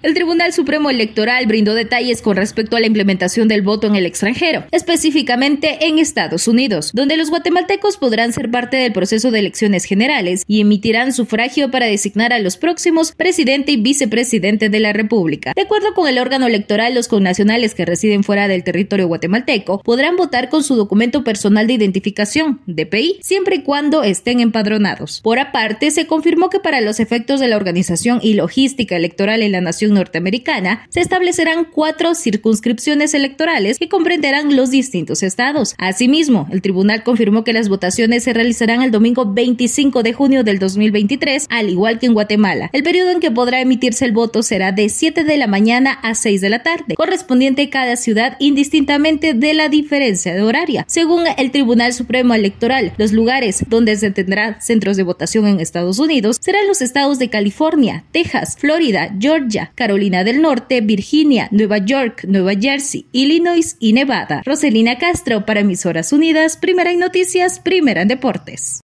El Tribunal Supremo Electoral brindó detalles con respecto a la implementación del voto en el extranjero, específicamente en Estados Unidos, donde los guatemaltecos podrán ser parte del proceso de elecciones generales y emitirán sufragio para designar a los próximos presidente y vicepresidente de la República. De acuerdo con el órgano electoral, los connacionales que residen fuera del territorio guatemalteco podrán votar con su documento personal de identificación, DPI, siempre y cuando estén empadronados. Por aparte, se confirmó que para los efectos de la organización y logística electoral en la nación norteamericana, se establecerán cuatro circunscripciones electorales que comprenderán los distintos estados. Asimismo, el tribunal confirmó que las votaciones se realizarán el domingo 25 de junio del 2023, al igual que en Guatemala. El periodo en que podrá emitirse el voto será de 7 de la mañana a 6 de la tarde, correspondiente a cada ciudad indistintamente de la diferencia de horaria. Según el Tribunal Supremo Electoral, los lugares donde se tendrán centros de votación en Estados Unidos serán los estados de California, Texas, Florida, Georgia, Carolina del Norte, Virginia, Nueva York, Nueva Jersey, Illinois y Nevada. Roselina Castro para Emisoras Unidas, Primera en Noticias, Primera en Deportes.